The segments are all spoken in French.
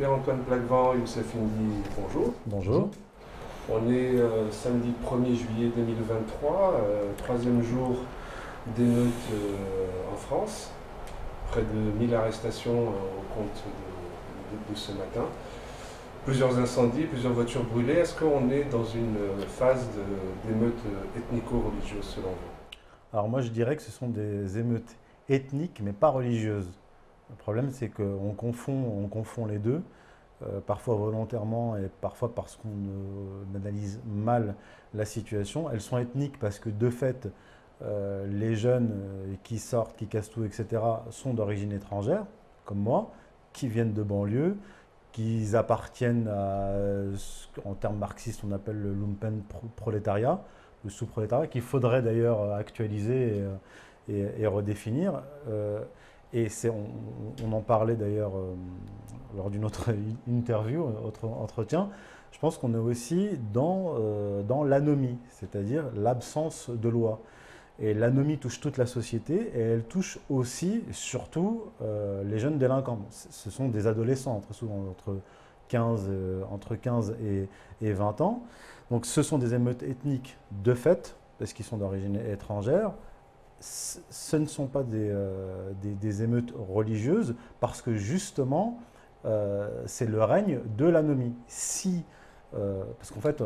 Pierre-Antoine Plaquevent, Youssef Indy, bonjour. Bonjour. On est euh, samedi 1er juillet 2023, euh, troisième jour d'émeute euh, en France. Près de 1000 arrestations au compte de, ce matin. Plusieurs incendies, plusieurs voitures brûlées. Est-ce qu'on est dans une phase d'émeute ethnico-religieuse selon vous? Alors moi je dirais que ce sont des émeutes ethniques mais pas religieuses. Le problème, c'est qu'on confond, on confond les deux, euh, parfois volontairement et parfois parce qu'on analyse mal la situation. Elles sont ethniques parce que de fait, euh, les jeunes euh, qui sortent, qui cassent tout, etc., sont d'origine étrangère, comme moi, qui viennent de banlieue, qui appartiennent à, en termes marxistes, on appelle le lumpen prolétariat, le sous-prolétariat, qu'il faudrait d'ailleurs actualiser et, redéfinir. Et on, on, en parlait d'ailleurs euh, lors d'une autre interview, autre entretien. Je pense qu'on est aussi dans, euh, dans l'anomie, c'est-à-dire l'absence de loi. Et l'anomie touche toute la société et elle touche aussi, surtout, euh, les jeunes délinquants. Ce sont des adolescents, très souvent entre 15, entre 15 et, et 20 ans. Donc ce sont des émeutes ethniques de fait, parce qu'ils sont d'origine étrangère ce ne sont pas euh, des, émeutes religieuses parce que justement, euh, c'est le règne de l'anomie. Si, euh, parce qu'en fait,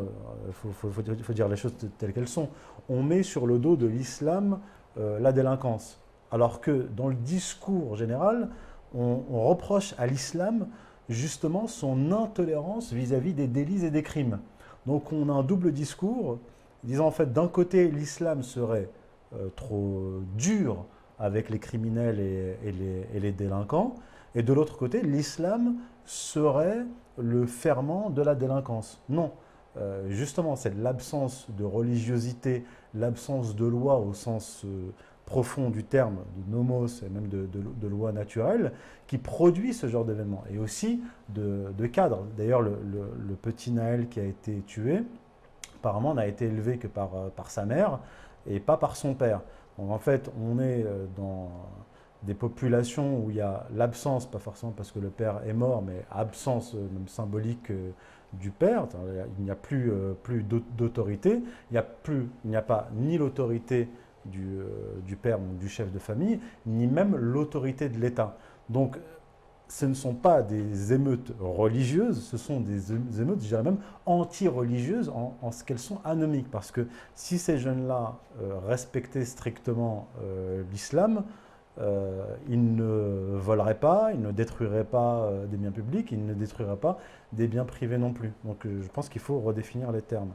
il faut, dire les choses telles qu'elles sont, on met sur le dos de l'islam la délinquance. Alors que dans le discours général, on, reproche à l'islam justement son intolérance vis-à-vis -vis des délits et des crimes. Donc on a un double discours disant en fait d'un côté l'islam serait trop dur avec les criminels et, les, délinquants. Et de l'autre côté, l'islam serait le ferment de la délinquance. Non. Euh, justement, c'est l'absence de religiosité, l'absence de loi au sens euh, profond du terme, de nomos et même de, loi naturelle, qui produit ce genre d'événement. Et aussi de, cadre. D'ailleurs, le, petit Naël qui a été tué, apparemment, n'a été élevé que par, par sa mère et pas par son père. Donc en fait, on est euh, dans des populations où il y a l'absence, pas forcément parce que le père est mort, mais absence euh, même symbolique euh, du père. Il n'y a plus, plus d'autorité. Il n'y a, pas ni l'autorité du, du, père, du chef de famille, ni même l'autorité de l'État. Donc ce ne sont pas des émeutes religieuses, ce sont des émeutes, je dirais même, anti-religieuses en, ce qu'elles sont anomiques. Parce que si ces jeunes-là euh, respectaient strictement euh, l'islam, euh, ils ne voleraient pas, ils ne détruiraient pas des biens publics, ils ne détruiraient pas des biens privés non plus. Donc je pense qu'il faut redéfinir les termes.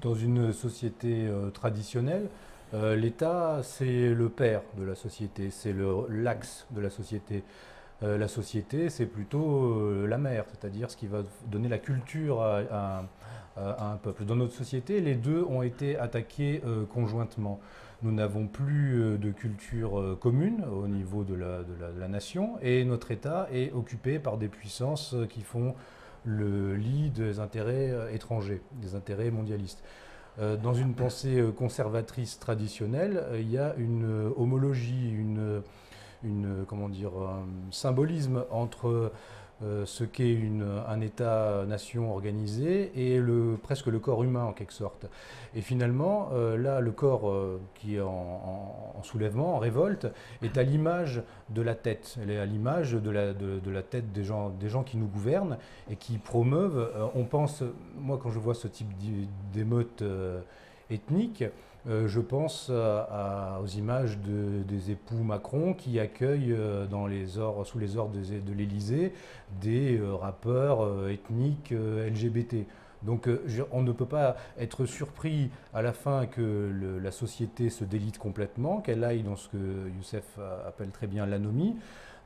Dans une société traditionnelle, l'État, c'est le père de la société, c'est l'axe de la société. Euh, la société, c'est plutôt euh, la mère, c'est-à-dire ce qui va donner la culture à, un peuple. Dans notre société, les deux ont été attaqués euh, conjointement. Nous n'avons plus de culture commune au niveau de la, nation et notre État est occupé par des puissances qui font le lit des intérêts étrangers, des intérêts mondialistes. Dans une pensée conservatrice traditionnelle, il y a une homologie, une une, comment dire, un symbolisme entre euh, ce qu'est un État-nation organisé et le, presque le corps humain en quelque sorte. Et finalement, euh, là, le corps euh, qui est en, soulèvement, en révolte, est à l'image de la tête. Elle est à l'image de la, de, la, tête des gens, des gens qui nous gouvernent et qui promeuvent. on pense, moi, quand je vois ce type d'émeute ethnique, euh, je pense aux images des époux Macron qui accueillent euh, sous les ordres de, l'Élysée des euh, rappeurs ethniques LGBT. Donc on ne peut pas être surpris à la fin que la société se délite complètement, qu'elle aille dans ce que Youssef appelle très bien l'anomie.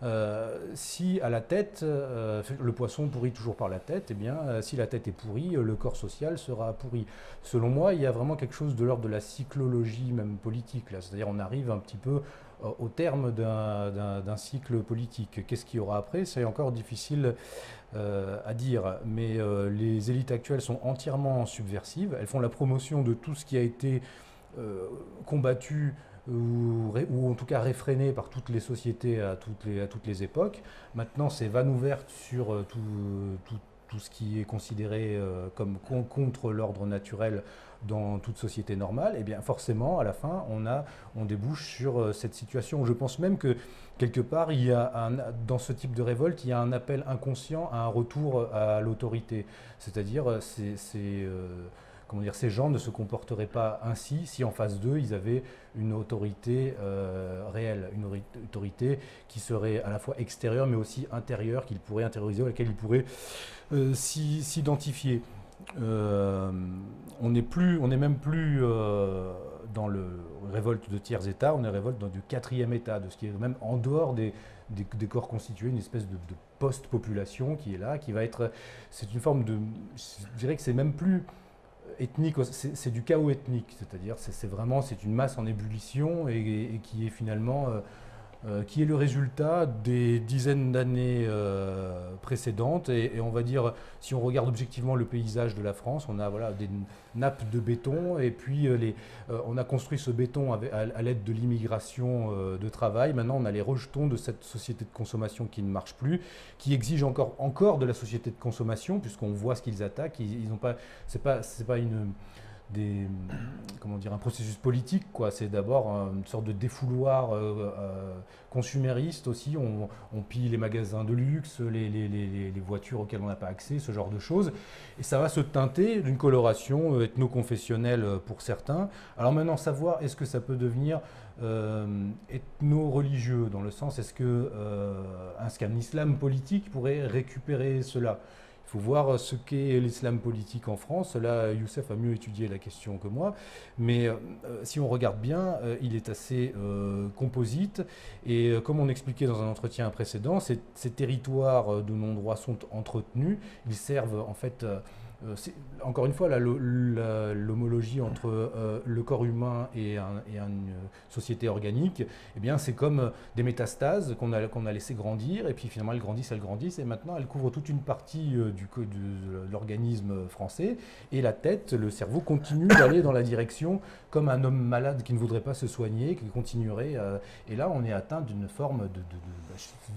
Euh, si à la tête, euh, le poisson pourrit toujours par la tête, eh bien, euh, si la tête est pourrie, le corps social sera pourri. Selon moi, il y a vraiment quelque chose de l'ordre de la cyclologie, même politique. C'est-à-dire, on arrive un petit peu au terme d'un cycle politique. Qu'est-ce qu'il y aura après? C'est encore difficile à dire. Mais les élites actuelles sont entièrement subversives. Elles font la promotion de tout ce qui a été combattu ou, en tout cas réfréné par toutes les sociétés à toutes les, à toutes les époques. Maintenant, c'est vanne ouverte sur tout, tout, tout ce qui est considéré euh, comme contre l'ordre naturel dans toute société normale, et eh bien forcément, à la fin, on, a, on débouche sur euh, cette situation. Je pense même que quelque part, il y a dans ce type de révolte, il y a un appel inconscient à un retour à l'autorité. C'est-à-dire, euh, c'est comment dire, ces gens ne se comporteraient pas ainsi si en face d'eux, ils avaient une autorité euh, réelle, une autorité qui serait à la fois extérieure mais aussi intérieure, qu'ils pourraient intérioriser, à laquelle ils pourraient euh, s'identifier. Euh, on n'est même plus dans le révolte de tiers États, on est révolte dans du quatrième État, de ce qui est même en dehors des, corps constitués, une espèce de post-population qui est là, qui va être, c'est une forme de, je dirais que c'est même plus ethnique, c'est du chaos ethnique, c'est-à-dire c'est vraiment c'est une masse en ébullition et, qui est finalement euh, qui est le résultat des dizaines d'années euh, précédentes. Et, on va dire, si on regarde objectivement le paysage de la France, on a voilà, des nappes de béton, et puis euh, les, on a construit ce béton à, l'aide de l'immigration de travail. Maintenant, on a les rejetons de cette société de consommation qui ne marche plus, qui exige encore, encore de la société de consommation, puisqu'on voit ce qu'ils attaquent. Ils, n'ont pas, c'est pas, c'est pas une un processus politique. Quoi. C'est d'abord une sorte de défouloir euh, euh, consumériste aussi. On, pille les magasins de luxe, les, voitures auxquelles on n'a pas accès, ce genre de choses. Et ça va se teinter d'une coloration euh, ethno-confessionnelle pour certains. Alors maintenant, savoir est-ce que ça peut devenir ethno-religieux, dans le sens est-ce que qu'un islam politique pourrait récupérer cela? Faut voir ce qu'est l'islam politique en France. Là, Youssef a mieux étudié la question que moi, mais euh, si on regarde bien, euh, il est assez euh, composite. Et comme on expliquait dans un entretien précédent, ces, ces territoires de non-droit sont entretenus. Ils servent en fait euh, encore une fois, l'homologie entre euh, le corps humain et, une société organique, eh bien, c'est comme des métastases qu'on a, qu'on a laissé grandir, et puis finalement elles grandissent, elles grandissent, et maintenant elles couvrent toute une partie euh, du, de, l'organisme français, et la tête, le cerveau continue d'aller dans la direction comme un homme malade qui ne voudrait pas se soigner, qui continuerait. et là, on est atteint d'une forme de,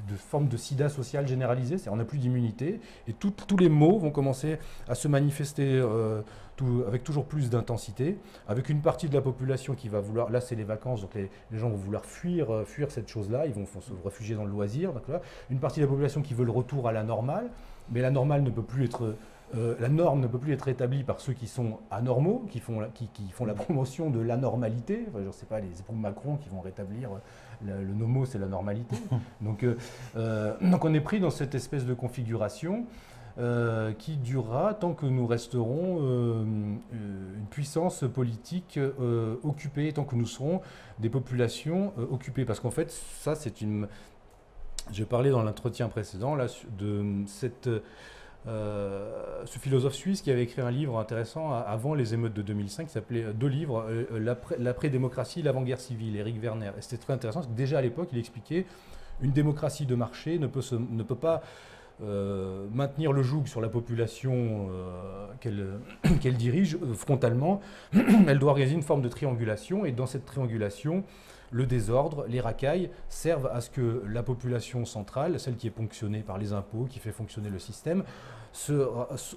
de, forme de sida social généralisé, on n'a plus d'immunité, et tous les maux vont commencer à se manifester euh, avec toujours plus d'intensité, avec une partie de la population qui va vouloir, là c'est les vacances, donc les, gens vont vouloir fuir, euh, fuir cette chose-là, ils vont, se réfugier dans le loisir, une partie de la population qui veut le retour à la normale, mais la normale ne peut plus être euh, la norme ne peut plus être établie par ceux qui sont anormaux, qui font la, promotion de l'anormalité. Enfin, je ne sais pas, les épouses Macron qui vont rétablir le, le nomo, c'est la normalité. donc on est pris dans cette espèce de configuration euh, qui durera tant que nous resterons euh, une puissance politique euh, occupée, tant que nous serons des populations occupées. Parce qu'en fait, ça, c'est une. Je parlais dans l'entretien précédent là, de cette. ce philosophe suisse qui avait écrit un livre intéressant avant les émeutes de 2005, qui s'appelait deux livres, L'après-démocratie, l'avant-guerre civile, Eric Werner. Et c'était très intéressant parce que déjà à l'époque, il expliquait une démocratie de marché ne peut, ne peut pas euh, maintenir le joug sur la population euh, qu'elle dirige euh, frontalement, elle doit organiser une forme de triangulation, et dans cette triangulation, le désordre, les racailles servent à ce que la population centrale, celle qui est ponctionnée par les impôts, qui fait fonctionner le système,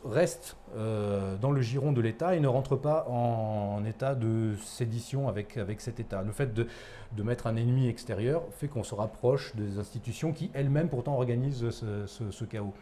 reste dans le giron de l'État et ne rentre pas en, état de sédition avec, cet État. Le fait de, de mettre un ennemi extérieur fait qu'on se rapproche des institutions qui elles-mêmes pourtant organisent ce, chaos.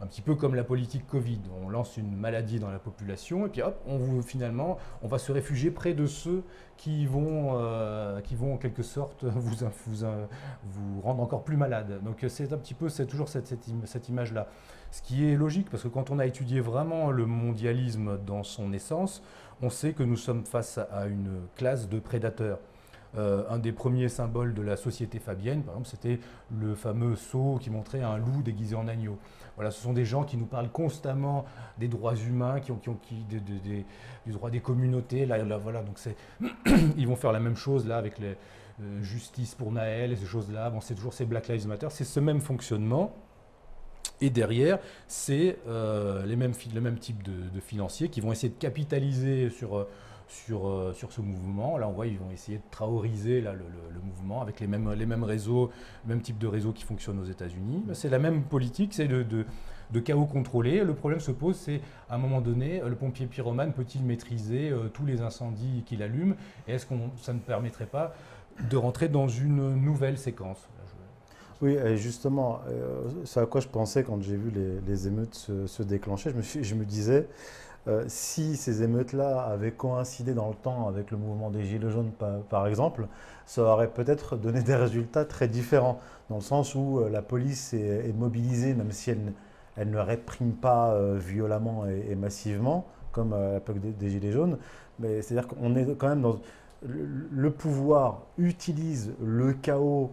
Un petit peu comme la politique Covid, on lance une maladie dans la population et puis hop, on vous, finalement, on va se réfugier près de ceux qui vont, euh, en quelque sorte vous, rendre encore plus malade. Donc c'est un petit peu, c'est toujours cette image-là. Ce qui est logique parce que quand on a étudié vraiment le mondialisme dans son essence, on sait que nous sommes face à une classe de prédateurs. Euh, un des premiers symboles de la société fabienne, par exemple, c'était le fameux sceau qui montrait un loup déguisé en agneau. Voilà, ce sont des gens qui nous parlent constamment des droits humains, qui ont, qui ont qui, du droit des communautés. Là, voilà, donc ils vont faire la même chose là avec les euh, justice pour Naël et ces choses-là. C'est toujours ces Black Lives Matter. C'est ce même fonctionnement. Et derrière, c'est euh, les mêmes, le même type de, financiers qui vont essayer de capitaliser sur sur, euh, sur ce mouvement. Là, on voit ils vont essayer de traoriser là, le, mouvement avec les mêmes, les mêmes réseaux, le même type de réseau qui fonctionne aux États-Unis. C'est la même politique, c'est de, de, chaos contrôlé. Le problème se pose, c'est à un moment donné, le pompier pyromane peut-il maîtriser euh, tous les incendies qu'il allume? Et est-ce que ça ne permettrait pas de rentrer dans une nouvelle séquence? Oui, justement, euh, c'est à quoi je pensais quand j'ai vu les, émeutes se, déclencher. Je me, je me disais, euh, si ces émeutes-là avaient coïncidé dans le temps avec le mouvement des Gilets jaunes, par, exemple, ça aurait peut-être donné des résultats très différents, dans le sens où euh, la police est, mobilisée, même si elle, ne réprime pas euh, violemment et, massivement, comme à l'époque des, Gilets jaunes. Mais c'est-à-dire qu'on est quand même dans... Le, pouvoir utilise le chaos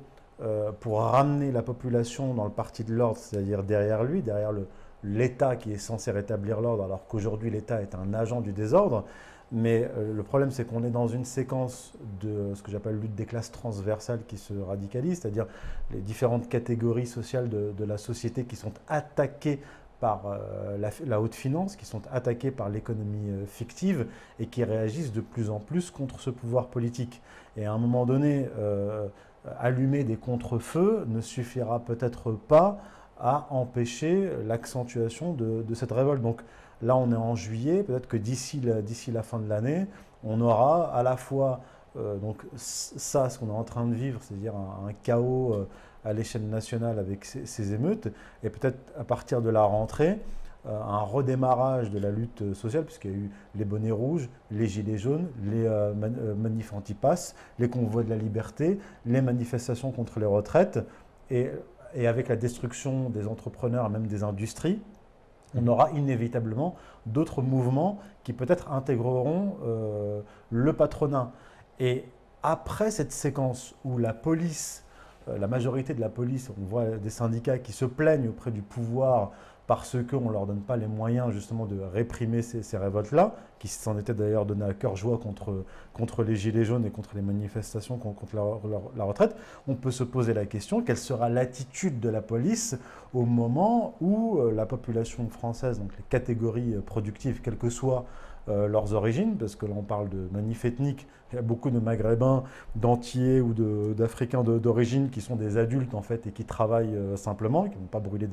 pour ramener la population dans le parti de l'ordre, c'est-à-dire derrière lui, derrière le, l'État qui est censé rétablir l'ordre, alors qu'aujourd'hui l'État est un agent du désordre. Mais euh, le problème, c'est qu'on est dans une séquence de ce que j'appelle lutte des classes transversales qui se radicalise, c'est-à-dire les différentes catégories sociales de, la société qui sont attaquées par euh, la, haute finance, qui sont attaquées par l'économie euh, fictive et qui réagissent de plus en plus contre ce pouvoir politique. Et à un moment donné, allumer des contre-feux ne suffira peut-être pas à empêcher l'accentuation de, cette révolte. Donc là, on est en juillet, peut-être que d'ici la, fin de l'année, on aura à la fois euh, donc ça, ce qu'on est en train de vivre, c'est-à-dire un, chaos euh, à l'échelle nationale avec ces, émeutes, et peut-être à partir de la rentrée, euh, un redémarrage de la lutte sociale, puisqu'il y a eu les bonnets rouges, les gilets jaunes, les manifs anti-pass, les convois de la liberté, les manifestations contre les retraites, et et avec la destruction des entrepreneurs, même des industries, on mhm. aura inévitablement d'autres mouvements qui peut-être intégreront euh, le patronat. Et après cette séquence où la police, euh, la majorité de la police, on voit des syndicats qui se plaignent auprès du pouvoir parce qu'on ne leur donne pas les moyens justement de réprimer ces, révoltes-là, qui s'en étaient d'ailleurs donné à cœur joie contre, les Gilets jaunes et contre les manifestations contre la, retraite, on peut se poser la question, quelle sera l'attitude de la police au moment où euh, la population française, donc les catégories euh, productives, quelles que soient leurs origines, parce que là on parle de manifs ethniques, il y a beaucoup de maghrébins, d'antiers ou d'africains d'origine qui sont des adultes en fait et qui travaillent euh, simplement, qui n'ont pas brûlé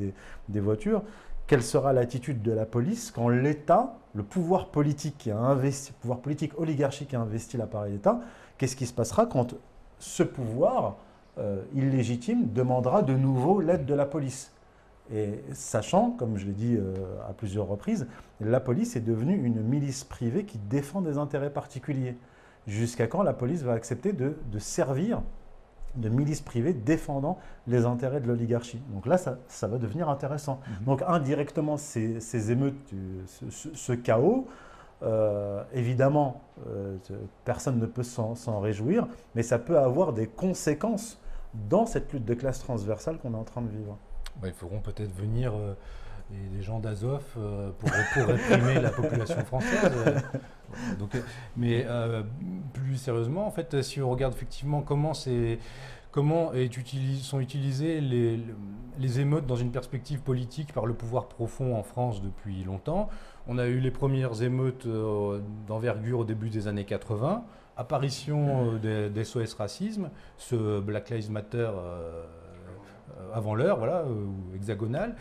des, voitures. Quelle sera l'attitude de la police quand l'État, le pouvoir politique qui a investi, pouvoir politique oligarchique qui a investi l'appareil d'État, qu'est-ce qui se passera quand ce pouvoir euh, illégitime demandera de nouveau l'aide de la police? Et sachant, comme je l'ai dit euh, à plusieurs reprises, la police est devenue une milice privée qui défend des intérêts particuliers. Jusqu'à quand la police va accepter de, servir de milice privée défendant les intérêts de l'oligarchie? Donc là, ça, va devenir intéressant. Mhm. Donc indirectement, ces, émeutes, ce, chaos, euh, évidemment, euh, personne ne peut s'en réjouir, mais ça peut avoir des conséquences dans cette lutte de classe transversale qu'on est en train de vivre. Bah, il faudront peut-être venir euh, des, gens d'Azov euh, pour, réprimer la population française. mais euh, plus sérieusement, en fait, si on regarde effectivement comment sont utilisées les, les, émeutes dans une perspective politique par le pouvoir profond en France depuis longtemps. On a eu les premières émeutes d'envergure au début des années 80, apparition des, SOS Racisme, ce Black Lives Matter euh, avant l'heure, voilà, euh, ou hexagonale.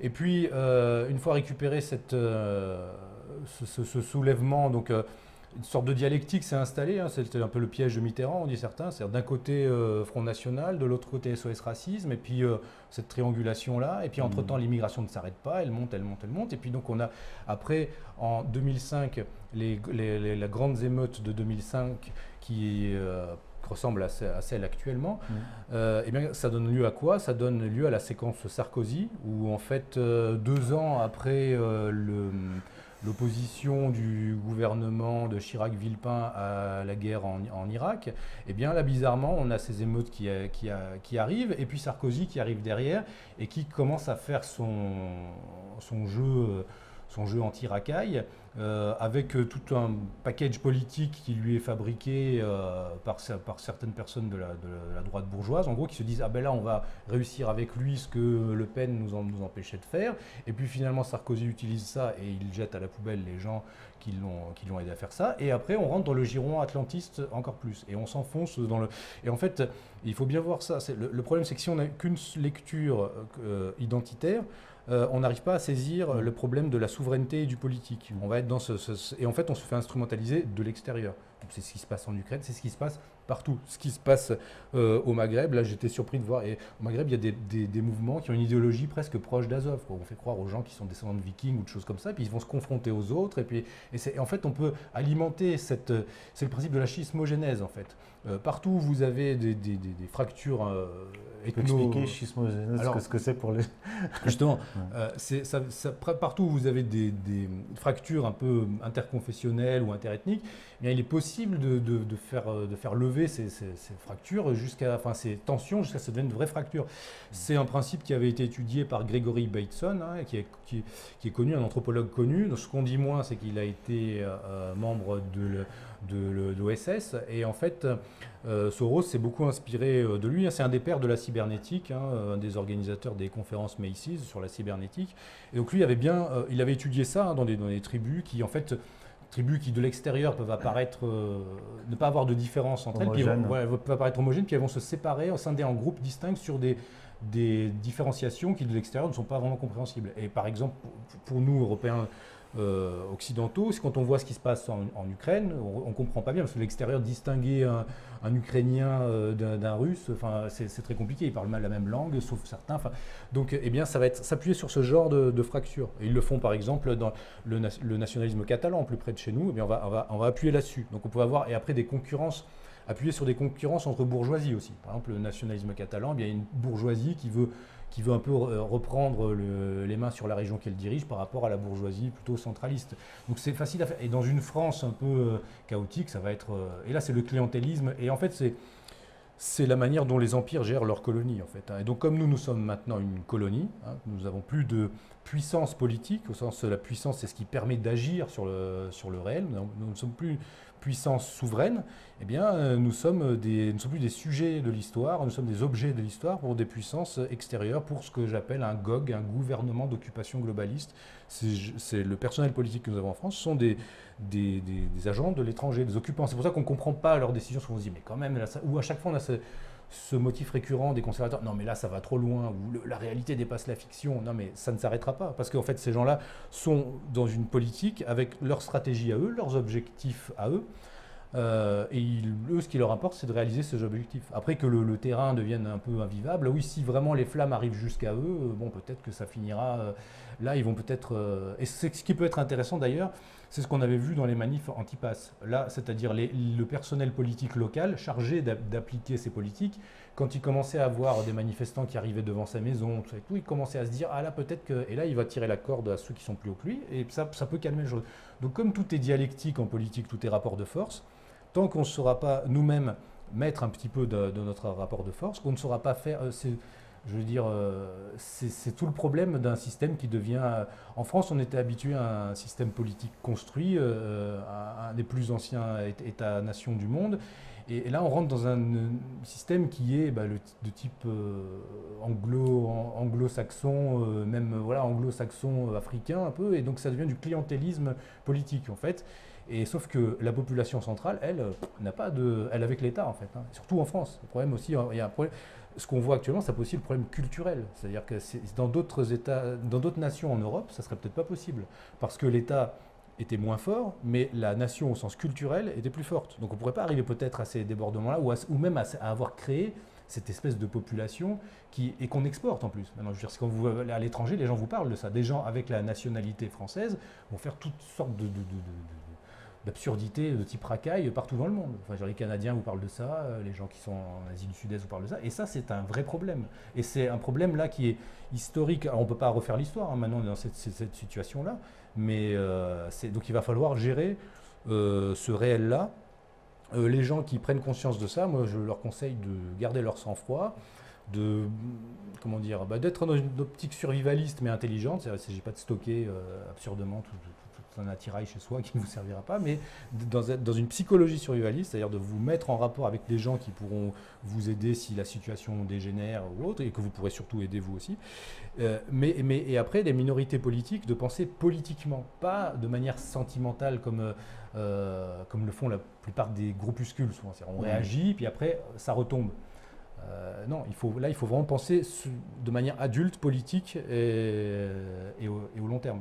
Et puis, euh, une fois récupéré cette, ce, soulèvement, donc une sorte de dialectique s'est installée. Hein, C'était un peu le piège de Mitterrand, on dit certains. C'est-à-dire d'un côté Front National, de l'autre côté SOS Racisme, et puis cette triangulation-là. Et puis entre-temps, mmh. l'immigration ne s'arrête pas, elle monte, elle monte, elle monte. Et puis donc on a, après, en 2005, les, les, les, grandes émeutes de 2005 qui ressemble à, celle actuellement, mmh. euh, eh bien, ça donne lieu à quoi? Ça donne lieu à la séquence Sarkozy, où en fait, euh, deux ans après euh, l'opposition du gouvernement de Chirac-Villepin à la guerre en, Irak, eh bien là, bizarrement, on a ces émeutes qui, qui, qui, arrivent, et puis Sarkozy qui arrive derrière et qui commence à faire son, son jeu son jeu anti-racaille, euh, avec euh, tout un package politique qui lui est fabriqué euh, par, certaines personnes de la, droite bourgeoise, en gros, qui se disent Ah ben là, on va réussir avec lui ce que Le Pen nous, empêchait de faire. Et puis finalement, Sarkozy utilise ça et il jette à la poubelle les gens qui l'ont aidé à faire ça. Et après, on rentre dans le giron atlantiste encore plus. Et on s'enfonce dans le. Et en fait, il faut bien voir ça. Le, problème, c'est que si on n'a qu'une lecture identitaire, euh, on n'arrive pas à saisir le problème de la souveraineté et du politique. On va être dans ce, et en fait, on se fait instrumentaliser de l'extérieur. C'est ce qui se passe en Ukraine, c'est ce qui se passe partout. Ce qui se passe euh, au Maghreb, là j'étais surpris de voir, et au Maghreb il y a des, mouvements qui ont une idéologie presque proche d'Azov. On fait croire aux gens qui sont descendants de vikings ou de choses comme ça, puis ils vont se confronter aux autres, et puis et, en fait on peut alimenter cette... C'est le principe de la schismogénèse en fait. Euh, partout où vous avez des, fractures euh, ethno... Peux expliquer schismogénèse, ce que c'est pour les... justement, c'est ça, partout où vous avez des, fractures un peu interconfessionnelles ou interethniques, eh il est possible de, de, faire, de faire lever ces, fractures jusqu'à, enfin ces tensions jusqu'à ce que ça devienne de vraies fractures. C'est un principe qui avait été étudié par Gregory Bateson, hein, qui, est, qui, est, connu, un anthropologue connu. ce qu'on dit moins, c'est qu'il a été euh, membre de, de, l'OSS. Et en fait, euh, Soros s'est beaucoup inspiré euh, de lui. C'est un des pères de la cybernétique, hein, un des organisateurs des conférences Macy's sur la cybernétique. Et donc lui avait bien, il avait étudié ça hein, dans, des, dans des tribus qui en fait tribus qui de l'extérieur peuvent apparaître, euh, ne pas avoir de différence entre elles, puis elles peuvent apparaître homogènes, puis elles vont se séparer, scinder en groupes distincts sur des, des différenciations qui de l'extérieur ne sont pas vraiment compréhensibles. Et par exemple, pour nous, Européens, euh, occidentaux, c'est quand on voit ce qui se passe en, Ukraine, on ne comprend pas bien, parce que l'extérieur, distinguer un, Ukrainien euh, d'un Russe, c'est très compliqué, ils parlent mal la même langue, sauf certains. Donc, eh bien, ça va être s'appuyer sur ce genre de, de fracture. ils le font, par exemple, dans le, nationalisme catalan, plus près de chez nous, eh bien, on, va, on, va, on va appuyer là-dessus. Donc, on peut avoir, et après, des concurrences appuyer sur des concurrences entre bourgeoisies aussi. Par exemple, le nationalisme catalan, eh il y a une bourgeoisie qui veut qui veut un peu reprendre les mains sur la région qu'elle dirige par rapport à la bourgeoisie plutôt centraliste. Donc c'est facile à faire. Et dans une France un peu euh, chaotique, ça va être... Euh, et là, c'est le clientélisme. Et en fait, c'est... C'est la manière dont les empires gèrent leurs colonies, en fait. Hein. Et donc, comme nous, nous sommes maintenant une colonie, hein, nous n'avons plus de puissance politique, au sens la puissance, c'est ce qui permet d'agir sur le, sur le réel. Nous ne sommes plus puissance souveraine, eh bien, euh, nous sommes, des, nous sommes plus des sujets de l'histoire, nous sommes des objets de l'histoire pour des puissances extérieures, pour ce que j'appelle un GOG, un gouvernement d'occupation globaliste. C'est le personnel politique que nous avons en France, ce sont des, des, agents de l'étranger, des occupants. C'est pour ça qu'on ne comprend pas leurs décisions, parce qu'on se dit, mais quand même, là, ou à chaque fois on a ce, ce motif récurrent des conservateurs, non mais là ça va trop loin, ou la réalité dépasse la fiction, non mais ça ne s'arrêtera pas, parce qu'en fait ces gens-là sont dans une politique avec leur stratégie à eux, leurs objectifs à eux, euh, et eux ce qui leur importe c'est de réaliser ces objectifs. Après que le, terrain devienne un peu invivable, oui si vraiment les flammes arrivent jusqu'à eux, euh, bon peut-être que ça finira, euh, là ils vont peut-être, et ce qui peut être intéressant d'ailleurs, c'est ce qu'on avait vu dans les manifs anti-pass. Là, c'est-à-dire le personnel politique local chargé d'appliquer ces politiques, quand il commençait à voir des manifestants qui arrivaient devant sa maison, tout, et tout il commençait à se dire, ah là peut-être que... Et là, il va tirer la corde à ceux qui sont plus haut que lui, et ça, ça peut calmer les choses. Donc comme tout est dialectique en politique, tout est rapport de force, tant qu'on ne saura pas nous-mêmes mettre un petit peu de, notre rapport de force, qu'on ne saura pas faire... Euh, je veux dire, euh, c'est tout le problème d'un système qui devient... En France, on était habitué à un système politique construit, euh, des plus anciens États-nations du monde. Et, là, on rentre dans un, système qui est bah, de type euh, anglo, anglo-saxon, même voilà, anglo-saxon africain un peu, et donc ça devient du clientélisme politique en fait. Et sauf que la population centrale, elle, n'a pas de, elle avec l'État en fait, hein. surtout en France. Le problème aussi, il y a un problème ce qu'on voit actuellement, ça pose aussi le problème culturel. C'est-à-dire que dans d'autres États, dans d'autres nations en Europe, ça serait peut-être pas possible. Parce que l'État était moins fort, mais la nation au sens culturel était plus forte. Donc on ne pourrait pas arriver peut-être à ces débordements-là, ou, même à, avoir créé cette espèce de population qui, et qu'on exporte en plus. Maintenant, je veux dire, quand vous allez à l'étranger, les gens vous parlent de ça. Des gens avec la nationalité française vont faire toutes sortes de de type racaille partout dans le monde. Enfin, les Canadiens vous parlent de ça, euh, les gens qui sont en Asie du Sud-Est vous parlent de ça, et ça c'est un vrai problème. Et c'est un problème là qui est historique. Alors, on ne peut pas refaire l'histoire, hein, maintenant on est dans cette, situation-là, mais euh, donc il va falloir gérer euh, ce réel-là. les gens qui prennent conscience de ça, moi je leur conseille de garder leur sang-froid, de comment dire, bah, d'être dans une optique survivaliste mais intelligente. Il ne s'agit pas de stocker absurdement tout, un attirail chez soi qui ne vous servira pas, mais dans, dans une psychologie survivaliste, c'est-à-dire de vous mettre en rapport avec des gens qui pourront vous aider si la situation dégénère ou autre, et que vous pourrez surtout aider vous aussi. Euh, mais, mais, et après, les minorités politiques, de penser politiquement, pas de manière sentimentale comme, euh, comme le font la plupart des groupuscules souvent. On réagit, puis après, ça retombe. Euh, non, il faut, là, il faut vraiment penser de manière adulte, politique et, et au long terme.